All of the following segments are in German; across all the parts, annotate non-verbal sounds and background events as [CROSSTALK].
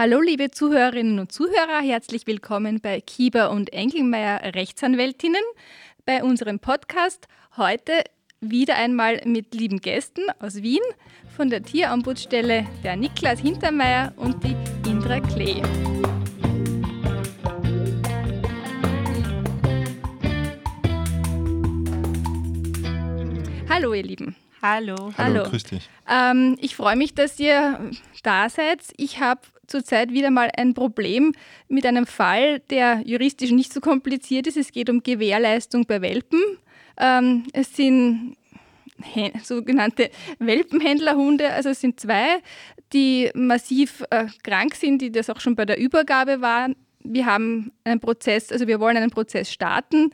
Hallo liebe Zuhörerinnen und Zuhörer, herzlich willkommen bei Kieber und Engelmeier Rechtsanwältinnen bei unserem Podcast. Heute wieder einmal mit lieben Gästen aus Wien von der Tierambudsstelle der Niklas Hintermeier und die Indra Klee. Hallo ihr Lieben. Hallo. Hallo, Hallo. grüß dich. Ähm, ich freue mich, dass ihr da seid. Ich habe zurzeit wieder mal ein Problem mit einem Fall, der juristisch nicht so kompliziert ist. Es geht um Gewährleistung bei Welpen. Ähm, es sind sogenannte Welpenhändlerhunde, also es sind zwei, die massiv äh, krank sind, die das auch schon bei der Übergabe waren. Wir haben einen Prozess, also wir wollen einen Prozess starten.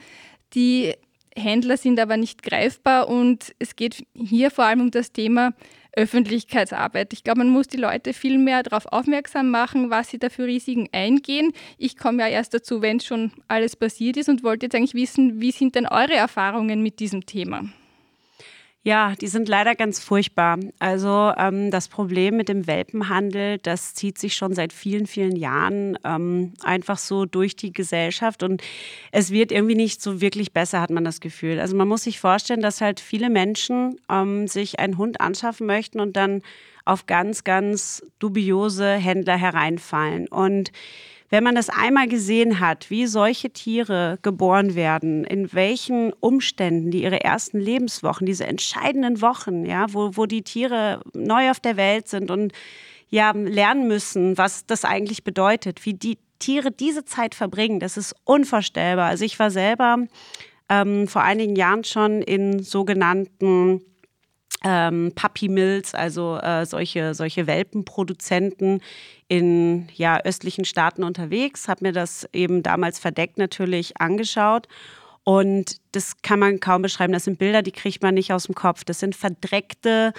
Die Händler sind aber nicht greifbar und es geht hier vor allem um das Thema Öffentlichkeitsarbeit. Ich glaube, man muss die Leute viel mehr darauf aufmerksam machen, was sie da für Risiken eingehen. Ich komme ja erst dazu, wenn schon alles passiert ist und wollte jetzt eigentlich wissen, wie sind denn eure Erfahrungen mit diesem Thema? Ja, die sind leider ganz furchtbar. Also ähm, das Problem mit dem Welpenhandel, das zieht sich schon seit vielen, vielen Jahren ähm, einfach so durch die Gesellschaft und es wird irgendwie nicht so wirklich besser, hat man das Gefühl. Also man muss sich vorstellen, dass halt viele Menschen ähm, sich einen Hund anschaffen möchten und dann auf ganz, ganz dubiose Händler hereinfallen. Und wenn man das einmal gesehen hat, wie solche Tiere geboren werden, in welchen Umständen die ihre ersten Lebenswochen, diese entscheidenden Wochen, ja, wo, wo die Tiere neu auf der Welt sind und ja, lernen müssen, was das eigentlich bedeutet, wie die Tiere diese Zeit verbringen, das ist unvorstellbar. Also ich war selber ähm, vor einigen Jahren schon in sogenannten ähm, Puppy Mills, also äh, solche, solche Welpenproduzenten in ja, östlichen Staaten unterwegs, habe mir das eben damals verdeckt natürlich angeschaut. Und das kann man kaum beschreiben. Das sind Bilder, die kriegt man nicht aus dem Kopf. Das sind verdreckte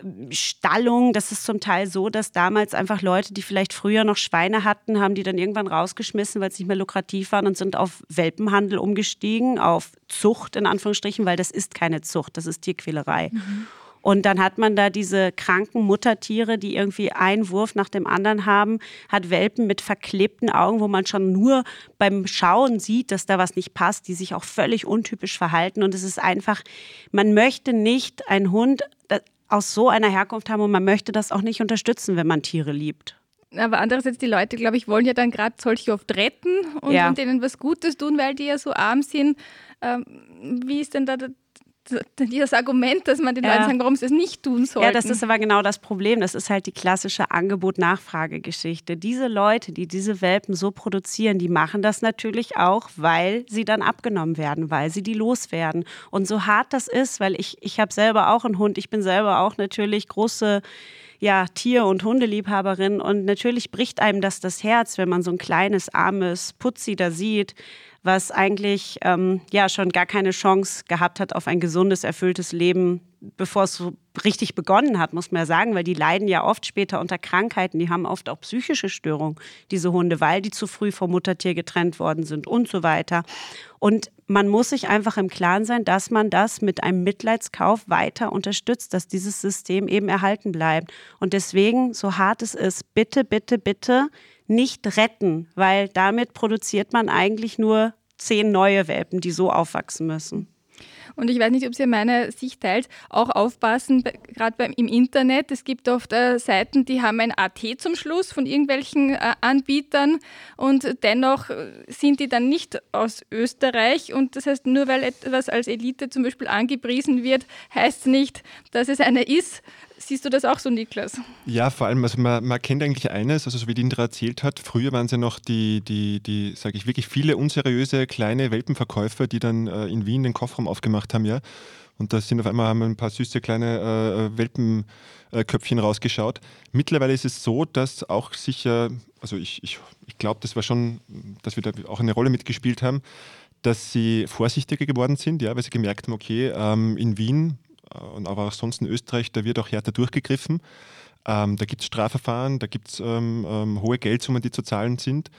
ähm, Stallungen. Das ist zum Teil so, dass damals einfach Leute, die vielleicht früher noch Schweine hatten, haben die dann irgendwann rausgeschmissen, weil es nicht mehr lukrativ waren und sind auf Welpenhandel umgestiegen, auf Zucht in Anführungsstrichen, weil das ist keine Zucht, das ist Tierquälerei. Und dann hat man da diese kranken Muttertiere, die irgendwie einen Wurf nach dem anderen haben, hat Welpen mit verklebten Augen, wo man schon nur beim Schauen sieht, dass da was nicht passt, die sich auch völlig untypisch verhalten. Und es ist einfach, man möchte nicht einen Hund äh, aus so einer Herkunft haben und man möchte das auch nicht unterstützen, wenn man Tiere liebt. Aber andererseits, die Leute, glaube ich, wollen ja dann gerade solche oft retten und, Ja. und denen was Gutes tun, weil die ja so arm sind. Ähm, wie ist denn da dieses Argument, dass man den Ja. Leuten sagen, warum sie es nicht tun sollten? Ja, das ist aber genau das Problem. Das ist halt die klassische Angebot-Nachfrage-Geschichte. Diese Leute, die diese Welpen so produzieren, die machen das natürlich auch, weil sie dann abgenommen werden, weil sie die loswerden. Und so hart das ist, weil ich, ich habe selber auch einen Hund, ich bin selber auch natürlich große ja, Tier- und Hundeliebhaberin und natürlich bricht einem das das Herz, wenn man so ein kleines, armes Putzi da sieht, was eigentlich ähm, ja schon gar keine Chance gehabt hat auf ein gesundes, erfülltes Leben, bevor es so richtig begonnen hat, muss man ja sagen, weil die leiden ja oft später unter Krankheiten, die haben oft auch psychische Störungen, diese Hunde, weil die zu früh vom Muttertier getrennt worden sind und so weiter. Und man muss sich einfach im Klaren sein, dass man das mit einem Mitleidskauf weiter unterstützt, dass dieses System eben erhalten bleibt. Und deswegen, so hart es ist, bitte, bitte, bitte nicht retten, weil damit produziert man eigentlich nur zehn neue Welpen, die so aufwachsen müssen. Und ich weiß nicht, ob Sie meine Sicht teilt, auch aufpassen, gerade im Internet. Es gibt oft äh, Seiten, die haben ein AT zum Schluss von irgendwelchen äh, Anbietern und dennoch äh, sind die dann nicht aus Österreich. Und das heißt, nur weil etwas als Elite zum Beispiel angepriesen wird, heißt nicht, dass es eine ist. Siehst du das auch so, Niklas? Ja, vor allem, also man, man kennt eigentlich eines, also so wie die Indra erzählt hat, früher waren es ja noch die, die, die sage ich, wirklich viele unseriöse kleine Welpenverkäufer, die dann äh, in Wien den Kofferraum aufgemacht haben, ja. Und da sind auf einmal haben ein paar süße kleine äh, Welpenköpfchen rausgeschaut. Mittlerweile ist es so, dass auch sicher, also ich, ich, ich glaube, das war schon, dass wir da auch eine Rolle mitgespielt haben, dass sie vorsichtiger geworden sind, ja, weil sie gemerkt haben, okay, ähm, in Wien äh, und aber auch sonst in Österreich, da wird auch härter durchgegriffen. Ähm, da gibt es Strafverfahren, da gibt es ähm, ähm, hohe Geldsummen, die zu zahlen sind.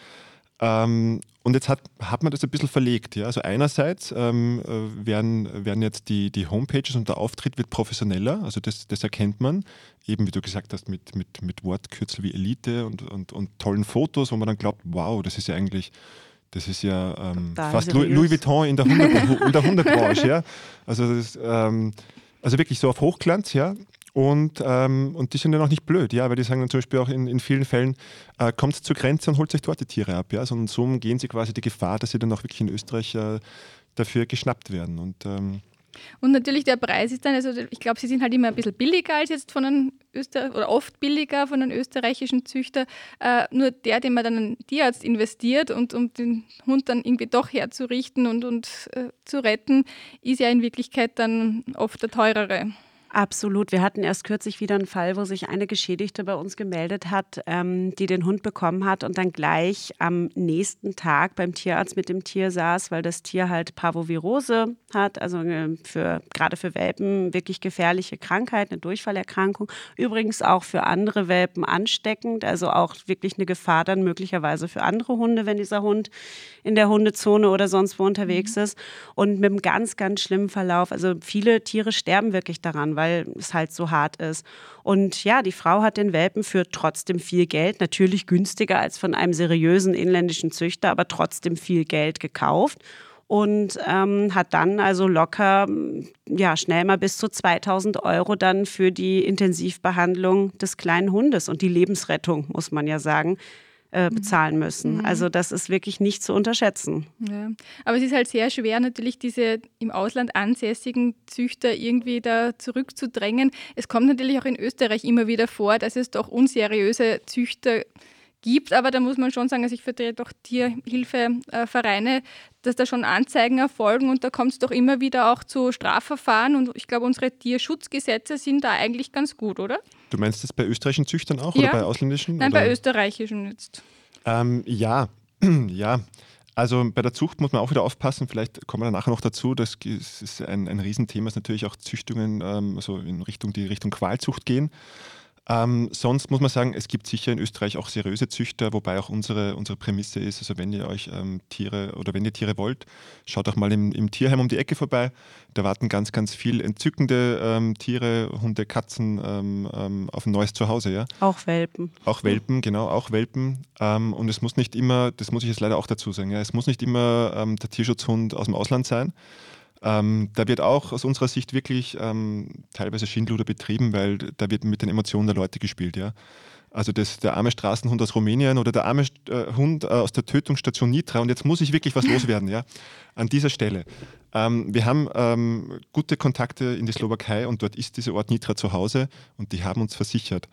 Ähm, und jetzt hat, hat man das ein bisschen verlegt. Ja? Also einerseits ähm, äh, werden, werden jetzt die, die Homepages und der Auftritt wird professioneller, also das, das erkennt man, eben wie du gesagt hast, mit, mit, mit Wortkürzel wie Elite und, und, und tollen Fotos, wo man dann glaubt, wow, das ist ja eigentlich, das ist ja ähm, fast Louis, Louis, Vuitton [LAUGHS] in der, Hundebranche. ja? also, das, ähm, also wirklich so auf Hochglanz, ja. Und, ähm, und die sind ja noch nicht blöd, ja, weil die sagen dann zum Beispiel auch in, in vielen Fällen, äh, kommt zur Grenze und holt sich dort die Tiere ab. Ja? Sondern so umgehen sie quasi die Gefahr, dass sie dann auch wirklich in Österreich äh, dafür geschnappt werden. Und, ähm, und natürlich der Preis ist dann, also ich glaube, sie sind halt immer ein bisschen billiger als jetzt von einem Öster oder oft billiger von einem österreichischen Züchter. Äh, nur der, den man dann einen Tierarzt investiert und um den Hund dann irgendwie doch herzurichten und, und äh, zu retten, ist ja in Wirklichkeit dann oft der teurere. Absolut. Wir hatten erst kürzlich wieder einen Fall, wo sich eine Geschädigte bei uns gemeldet hat, ähm, die den Hund bekommen hat und dann gleich am nächsten Tag beim Tierarzt mit dem Tier saß, weil das Tier halt Parvovirose hat, also äh, für, gerade für Welpen wirklich gefährliche Krankheit, eine Durchfallerkrankung. Übrigens auch für andere Welpen ansteckend, also auch wirklich eine Gefahr dann möglicherweise für andere Hunde, wenn dieser Hund in der Hundezone oder sonst wo unterwegs mhm. ist. Und mit einem ganz, ganz schlimmen Verlauf. Also viele Tiere sterben wirklich daran, weil es halt so hart ist. Und ja, die Frau hat den Welpen für trotzdem viel Geld, natürlich günstiger als von einem seriösen inländischen Züchter, aber trotzdem viel Geld gekauft und ähm, hat dann also locker, ja, schnell mal bis zu 2000 Euro dann für die Intensivbehandlung des kleinen Hundes und die Lebensrettung, muss man ja sagen, äh, mhm. bezahlen müssen. Mhm. Also das ist wirklich nicht zu unterschätzen. Ja. Aber es ist halt sehr schwer, natürlich diese im Ausland ansässigen Züchter irgendwie da zurückzudrängen. Es kommt natürlich auch in Österreich immer wieder vor, dass es doch unseriöse Züchter gibt, aber da muss man schon sagen, also ich vertrete auch Tierhilfevereine, dass da schon Anzeigen erfolgen und da kommt es doch immer wieder auch zu Strafverfahren und ich glaube, unsere Tierschutzgesetze sind da eigentlich ganz gut, oder? Du meinst das bei österreichischen Züchtern auch ja. oder bei ausländischen? Nein, oder? bei österreichischen jetzt. Ähm, ja, [CLEARS THROAT] ja. Also bei der Zucht muss man auch wieder aufpassen, vielleicht kommen wir nachher noch dazu, das ist ein, ein Riesenthema, ist natürlich auch Züchtungen ähm, also in Richtung die Richtung Qualzucht gehen. Ähm, sonst muss man sagen, es gibt sicher in Österreich auch seriöse Züchter, wobei auch unsere, unsere Prämisse ist, also wenn ihr euch ähm, Tiere oder wenn ihr Tiere wollt, schaut auch mal im, im, Tierheim um die Ecke vorbei. Da warten ganz, ganz viel entzückende ähm, Tiere, Hunde, Katzen ähm, ähm, auf ein neues Zuhause. Ja? Auch Welpen. Auch Welpen, genau, auch Welpen. Ähm, und es muss nicht immer, das muss ich jetzt leider auch dazu sagen, ja, es muss nicht immer der Tierschutzhund aus dem Ausland sein. Ähm, da wird auch aus unserer Sicht wirklich ähm, teilweise Schindluder betrieben, weil da wird mit den Emotionen der Leute gespielt. Ja? Also das, der arme Straßenhund aus Rumänien oder der arme äh, Hund äh, aus der Tötungsstation Nitra. Und jetzt muss ich wirklich was [LAUGHS] loswerden, ja, an dieser Stelle. Ähm, wir haben ähm, gute Kontakte in die Slowakei und dort ist dieser Ort Nitra zu Hause und die haben uns versichert,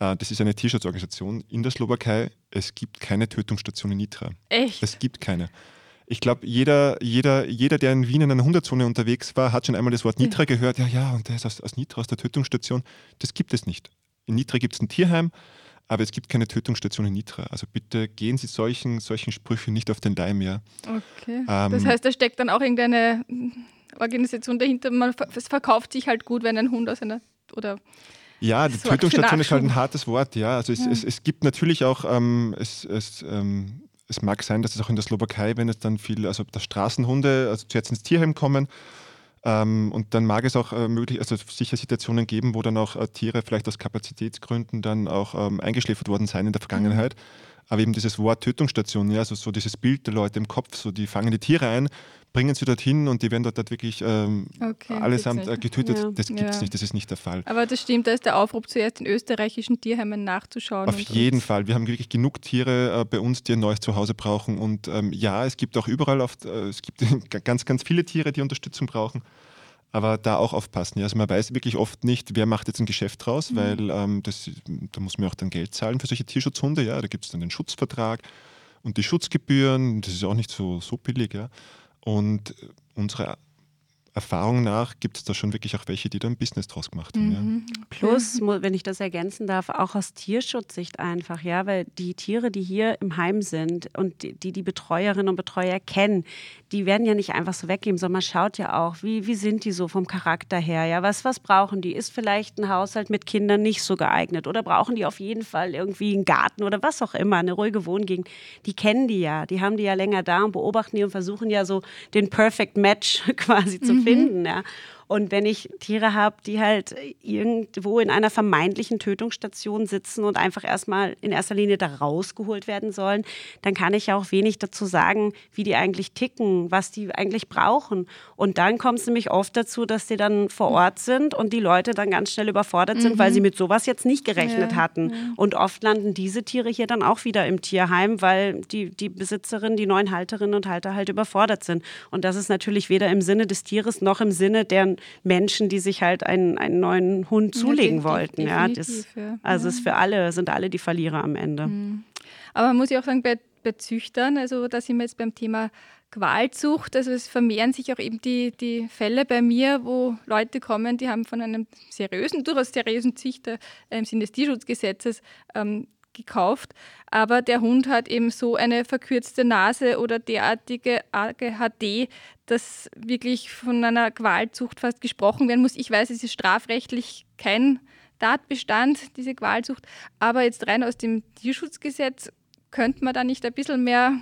äh, das ist eine Tierschutzorganisation in der Slowakei, es gibt keine Tötungsstation in Nitra. Echt? Es gibt keine. Ich glaube, jeder, jeder, jeder, der in Wien in einer Hunderzone unterwegs war, hat schon einmal das Wort Nitra gehört. Ja, ja, und der ist aus, aus Nitra, aus der Tötungsstation. Das gibt es nicht. In Nitra gibt es ein Tierheim, aber es gibt keine Tötungsstation in Nitra. Also bitte gehen Sie solchen, solchen Sprüchen nicht auf den Leim, ja. Okay. Ähm, das heißt, da steckt dann auch irgendeine Organisation dahinter. Man, es verkauft sich halt gut, wenn ein Hund aus einer oder ja, die Tötungsstation ist halt ein hartes Wort, ja. Also es, ja. es, es gibt natürlich auch, ähm, es, es ähm, es mag sein, dass es auch in der Slowakei, wenn es dann viel, also dass Straßenhunde also zuerst ins Tierheim kommen, ähm, und dann mag es auch äh, möglich, also sicher Situationen geben, wo dann auch äh, Tiere vielleicht aus Kapazitätsgründen dann auch ähm, eingeschläfert worden sein in der Vergangenheit. Aber eben dieses Wort Tötungsstation, ja, also so dieses Bild der Leute im Kopf, so die fangen die Tiere ein, bringen sie dorthin und die werden dort, dort wirklich ähm, okay, allesamt äh, getötet. Ja. Das gibt es ja. nicht, das ist nicht der Fall. Aber das stimmt, da ist der Aufruf zuerst in österreichischen Tierheimen nachzuschauen. Auf jeden und Fall. Wir haben wirklich genug Tiere äh, bei uns, die ein neues Zuhause brauchen. Und ähm, ja, es gibt auch überall, oft, äh, es gibt [LAUGHS] ganz, ganz viele Tiere, die Unterstützung brauchen. Aber da auch aufpassen. Ja. Also man weiß wirklich oft nicht, wer macht jetzt ein Geschäft draus, mhm. weil ähm, das, da muss man auch dann Geld zahlen für solche Tierschutzhunde. Ja. Da gibt es dann den Schutzvertrag und die Schutzgebühren. Das ist auch nicht so, so billig. Ja. Und unsere Erfahrung nach gibt es da schon wirklich auch welche, die da ein Business draus gemacht haben. Mhm. Ja. Plus, wenn ich das ergänzen darf, auch aus Tierschutzsicht einfach, ja, weil die Tiere, die hier im Heim sind und die die Betreuerinnen und Betreuer kennen, die werden ja nicht einfach so weggeben, sondern man schaut ja auch, wie, wie sind die so vom Charakter her, ja, was, was brauchen die? Ist vielleicht ein Haushalt mit Kindern nicht so geeignet oder brauchen die auf jeden Fall irgendwie einen Garten oder was auch immer, eine ruhige Wohngegend? Die kennen die ja, die haben die ja länger da und beobachten die und versuchen ja so den Perfect Match [LAUGHS] quasi zu finna. Und wenn ich Tiere habe, die halt irgendwo in einer vermeintlichen Tötungsstation sitzen und einfach erstmal in erster Linie da rausgeholt werden sollen, dann kann ich ja auch wenig dazu sagen, wie die eigentlich ticken, was die eigentlich brauchen. Und dann kommt es nämlich oft dazu, dass die dann vor Ort sind und die Leute dann ganz schnell überfordert sind, mhm. weil sie mit sowas jetzt nicht gerechnet ja. hatten. Ja. Und oft landen diese Tiere hier dann auch wieder im Tierheim, weil die, die Besitzerin, die neuen Halterinnen und Halter halt überfordert sind. Und das ist natürlich weder im Sinne des Tieres noch im Sinne deren Menschen, die sich halt einen, einen neuen Hund zulegen ja, wollten. Ja, das, also es ist für alle, sind alle die Verlierer am Ende. Mhm. Aber man muss ja auch sagen, bei, bei Züchtern, also da sind wir jetzt beim Thema Qualzucht, also es vermehren sich auch eben die, die Fälle bei mir, wo Leute kommen, die haben von einem seriösen, durchaus seriösen Züchter im Sinne des Tierschutzgesetzes ähm, gekauft, aber der Hund hat eben so eine verkürzte Nase oder derartige AGHD, dass wirklich von einer Qualzucht fast gesprochen werden muss. Ich weiß, es ist strafrechtlich kein Tatbestand, diese Qualzucht, aber jetzt rein aus dem Tierschutzgesetz könnte man da nicht ein bisschen mehr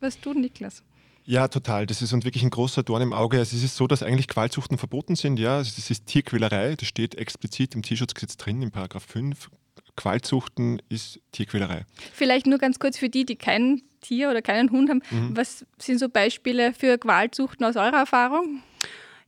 was tun, Niklas? Ja, total. Das ist wirklich ein großer Dorn im Auge. Also es ist so, dass eigentlich Qualzuchten verboten sind. Ja, also das ist Tierquälerei. Das steht explizit im Tierschutzgesetz drin, in Paragraph 5. Qualzuchten ist Tierquälerei. Vielleicht nur ganz kurz für die, die kein Tier oder keinen Hund haben. Mhm. Was sind so Beispiele für Qualzuchten aus eurer Erfahrung?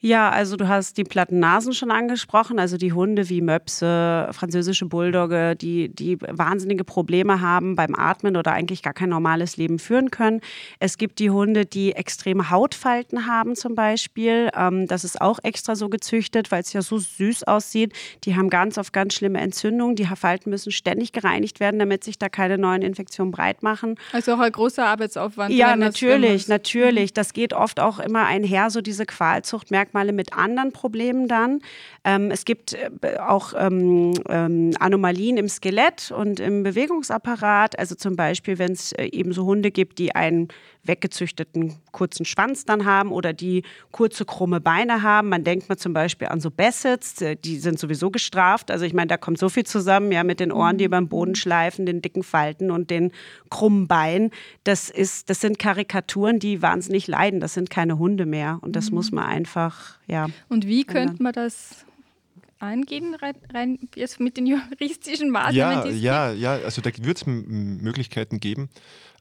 Ja, also du hast die platten Nasen schon angesprochen, also die Hunde wie Möpse, französische Bulldogge, die, die wahnsinnige Probleme haben beim Atmen oder eigentlich gar kein normales Leben führen können. Es gibt die Hunde, die extreme Hautfalten haben zum Beispiel. Ähm, das ist auch extra so gezüchtet, weil es ja so süß aussieht. Die haben ganz oft ganz schlimme Entzündungen. Die Falten müssen ständig gereinigt werden, damit sich da keine neuen Infektionen breit machen. Also auch ein großer Arbeitsaufwand. Ja, natürlich, natürlich. Das geht oft auch immer einher, so diese Qualzucht merkt Merkmale mit anderen Problemen dann. Ähm, es gibt äh, auch ähm, ähm, Anomalien im Skelett und im Bewegungsapparat. Also zum Beispiel, wenn es äh, eben so Hunde gibt, die einen weggezüchteten kurzen Schwanz dann haben oder die kurze krumme Beine haben. Man denkt mal zum Beispiel an so Bassets, äh, die sind sowieso gestraft. Also ich meine, da kommt so viel zusammen, ja, mit den Ohren, die über den Boden schleifen, den dicken Falten und den krummen Beinen. Das ist, das sind Karikaturen, die wahnsinnig leiden. Das sind keine Hunde mehr und das mhm. muss man einfach, ja. Und wie könnte man das angehen, rein, rein jetzt mit den juristischen Maßnahmen? Ja, ja, ja, also da wird es Möglichkeiten geben.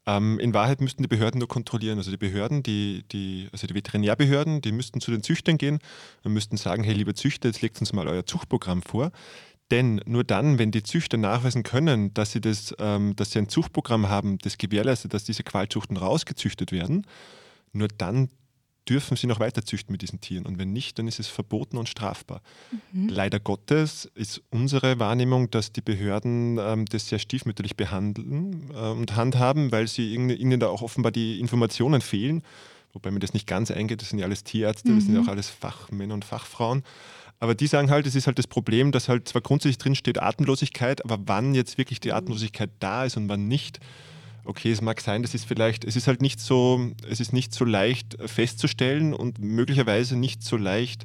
Ähm, in Wahrheit müssten die Behörden nur kontrollieren. Also die Behörden, die, die, also die Veterinärbehörden, die müssten zu den Züchtern gehen und müssten sagen, hey, lieber Züchter, jetzt legt uns mal euer Zuchtprogramm vor. Denn nur dann, wenn die Züchter nachweisen können, dass sie, das, ähm, dass sie ein Zuchtprogramm haben, das gewährleistet, dass diese Qualzuchten rausgezüchtet werden, nur dann dürfen sie noch weiter züchten mit diesen Tieren. Und wenn nicht, dann ist es verboten und strafbar. Mhm. Leider Gottes ist unsere Wahrnehmung, dass die Behörden ähm, das sehr stiefmütterlich behandeln äh, und handhaben, weil sie ihnen da auch offenbar die Informationen fehlen. Wobei mir das nicht ganz eingeht, das sind ja alles Tierärzte, mhm. das sind ja auch alles Fachmänner und Fachfrauen. Aber die sagen halt, es ist halt das Problem, dass halt zwar grundsätzlich drin steht Atemlosigkeit, aber wann jetzt wirklich die Atemlosigkeit da ist und wann nicht, okay, es mag sein, das ist vielleicht, es ist halt nicht so, es ist nicht so leicht festzustellen und möglicherweise nicht so leicht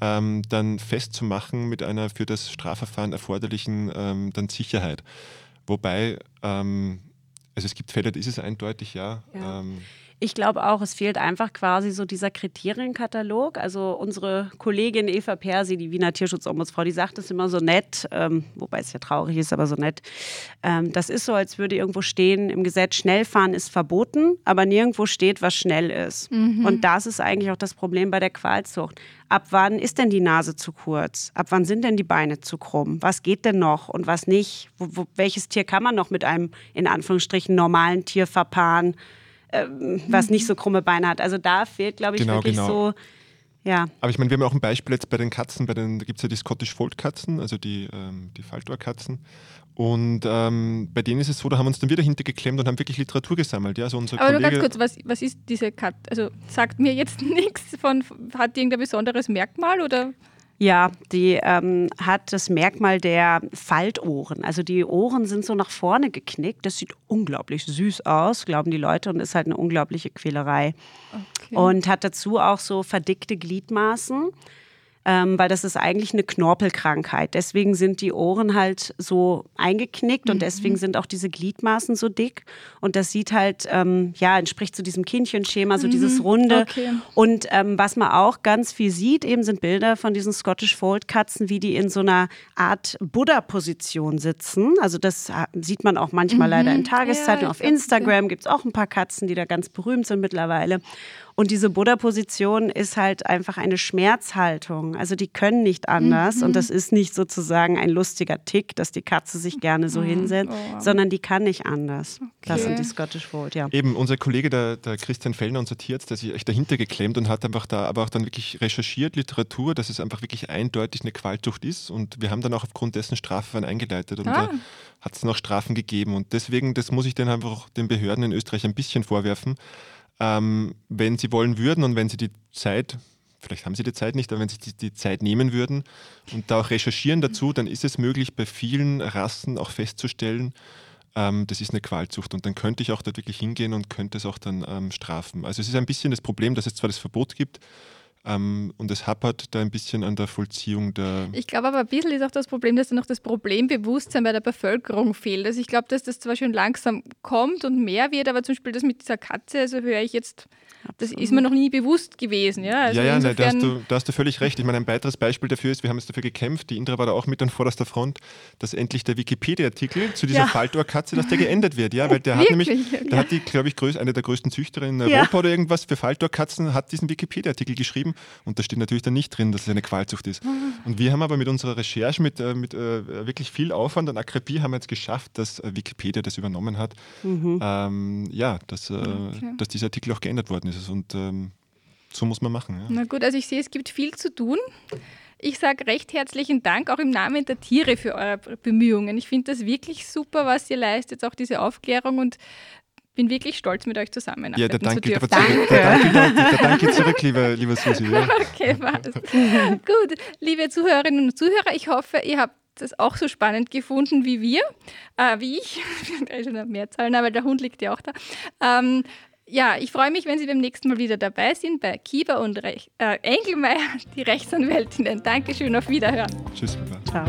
ähm, dann festzumachen mit einer für das Strafverfahren erforderlichen ähm, dann Sicherheit. Wobei, ähm, also es gibt Fälle, da ist es eindeutig, ja. ja. Ich glaube auch, es fehlt einfach quasi so dieser Kriterienkatalog. Also unsere Kollegin Eva Persi, die Wiener Tierschutzombudsfrau, die sagt es immer so nett, ähm, wobei es ja traurig ist, aber so nett. Ähm, das ist so, als würde irgendwo stehen, im Gesetz Schnellfahren ist verboten, aber nirgendwo steht, was schnell ist. Mhm. Und das ist eigentlich auch das Problem bei der Qualzucht. Ab wann ist denn die Nase zu kurz? Ab wann sind denn die Beine zu krumm? Was geht denn noch und was nicht? Wo, wo, welches Tier kann man noch mit einem in Anführungsstrichen normalen Tier verpaaren? Ähm, was nicht so krumme Beine hat. Also da fehlt, glaube ich, genau, wirklich genau. so Ja. Aber ich meine, wir haben ja auch ein Beispiel jetzt bei den Katzen, bei den, da gibt es ja die Scottish Fold Katzen, also die, ähm, die Faltohrkatzen. Und ähm, bei denen ist es so, da haben wir uns dann wieder hintergeklemmt und haben wirklich Literatur gesammelt. Ja, also unser Aber nur Kollege, ganz kurz, was, was ist diese Katze? Also sagt mir jetzt [LAUGHS] nichts von, hat die irgendein besonderes Merkmal oder? Ja, die ähm, hat das Merkmal der Faltohren. Also die Ohren sind so nach vorne geknickt. Das sieht unglaublich süß aus, glauben die Leute, und ist halt eine unglaubliche Quälerei. Okay. Und hat dazu auch so verdickte Gliedmaßen. Ähm, weil das ist eigentlich eine Knorpelkrankheit. Deswegen sind die Ohren halt so eingeknickt und deswegen sind auch diese Gliedmaßen so dick. Und das sieht halt, ähm, ja, entspricht zu diesem Kindchenschema, so dieses Runde. Okay. Und ähm, was man auch ganz viel sieht, eben sind Bilder von diesen Scottish Fold Katzen, wie die in so einer Art Buddha-Position sitzen. Also das äh, sieht man auch manchmal leider in Tageszeitungen. Ja, Auf Instagram gibt es auch ein paar Katzen, die da ganz berühmt sind mittlerweile. Und diese Buddha-Position ist halt einfach eine Schmerzhaltung. Also die können nicht anders. Und das ist nicht sozusagen ein lustiger Tick, dass die Katze sich gerne so hinsetzt, Oh. sondern die kann nicht anders. Das Okay. sind die Scottish Fold, ja. Eben, unser Kollege, der, der Christian Fellner, unser Tierarzt, der sich echt dahinter geklemmt und hat einfach da aber auch dann wirklich recherchiert, Literatur, dass es einfach wirklich eindeutig eine Qualzucht ist. Und wir haben dann auch aufgrund dessen Strafverfahren eingeleitet und Ah. da hat es noch Strafen gegeben. Und deswegen, das muss ich dann einfach auch den Behörden in Österreich ein bisschen vorwerfen. Ähm, wenn sie wollen würden und wenn sie die Zeit, vielleicht haben sie die Zeit nicht, aber wenn sie die, die Zeit nehmen würden und da auch recherchieren dazu, dann ist es möglich, bei vielen Rassen auch festzustellen, ähm, das ist eine Qualzucht und dann könnte ich auch dort wirklich hingehen und könnte es auch dann ähm, strafen. Also es ist ein bisschen das Problem, dass es zwar das Verbot gibt ähm, und es hapert da ein bisschen an der Vollziehung der... Ich glaube aber ein bisschen ist auch das Problem, dass da noch das Problembewusstsein bei der Bevölkerung fehlt. Also ich glaube, dass das zwar schon langsam kommt und mehr wird, aber zum Beispiel das mit dieser Katze, also höre ich jetzt, das ist mir noch nie bewusst gewesen. Ja, also ja, ja, nein, da, hast du, da hast du völlig recht. Ich meine, ein weiteres Beispiel dafür ist, wir haben jetzt dafür gekämpft, die Indra war da auch mit an vorderster Front, dass endlich der Wikipedia-Artikel zu dieser Ja. Faltohrkatze, dass der geändert wird. Ja, weil der hat nämlich, da hat die, glaube ich, eine der größten Züchterinnen in Ja. Europa oder irgendwas für Faltohrkatzen, hat diesen Wikipedia-Artikel geschrieben und da steht natürlich dann nicht drin, dass es eine Qualzucht ist. [LAUGHS] Und wir haben aber mit unserer Recherche, mit, äh, mit äh, wirklich viel Aufwand und Akribie haben wir jetzt geschafft, dass äh, Wikipedia das übernommen hat. Ähm, ja, dass, äh, dass dieser Artikel auch geändert worden ist. Und ähm, so muss man machen. Ja. Na gut, also ich sehe, es gibt viel zu tun. Ich sage recht herzlichen Dank auch im Namen der Tiere für eure Bemühungen. Ich finde das wirklich super, was ihr leistet, auch diese Aufklärung und bin wirklich stolz, mit euch zusammenarbeiten Ja, der zu Dank aber dürfen. zurück. Der Dank gilt, auch, der Dank gilt zurück, lieber, lieber Susi. Ja. Okay, passt. Gut, liebe Zuhörerinnen und Zuhörer, ich hoffe, ihr habt das auch so spannend gefunden wie wir, äh, wie ich. [LAUGHS] Schon eine Mehrzahl, na, weil der Hund liegt ja auch da. Ähm, ja, ich freue mich, wenn Sie beim nächsten Mal wieder dabei sind bei Kieber und Rech äh, Engelmeier, die Rechtsanwältinnen. Dankeschön, auf Wiederhören. Tschüss. Baba. Ciao.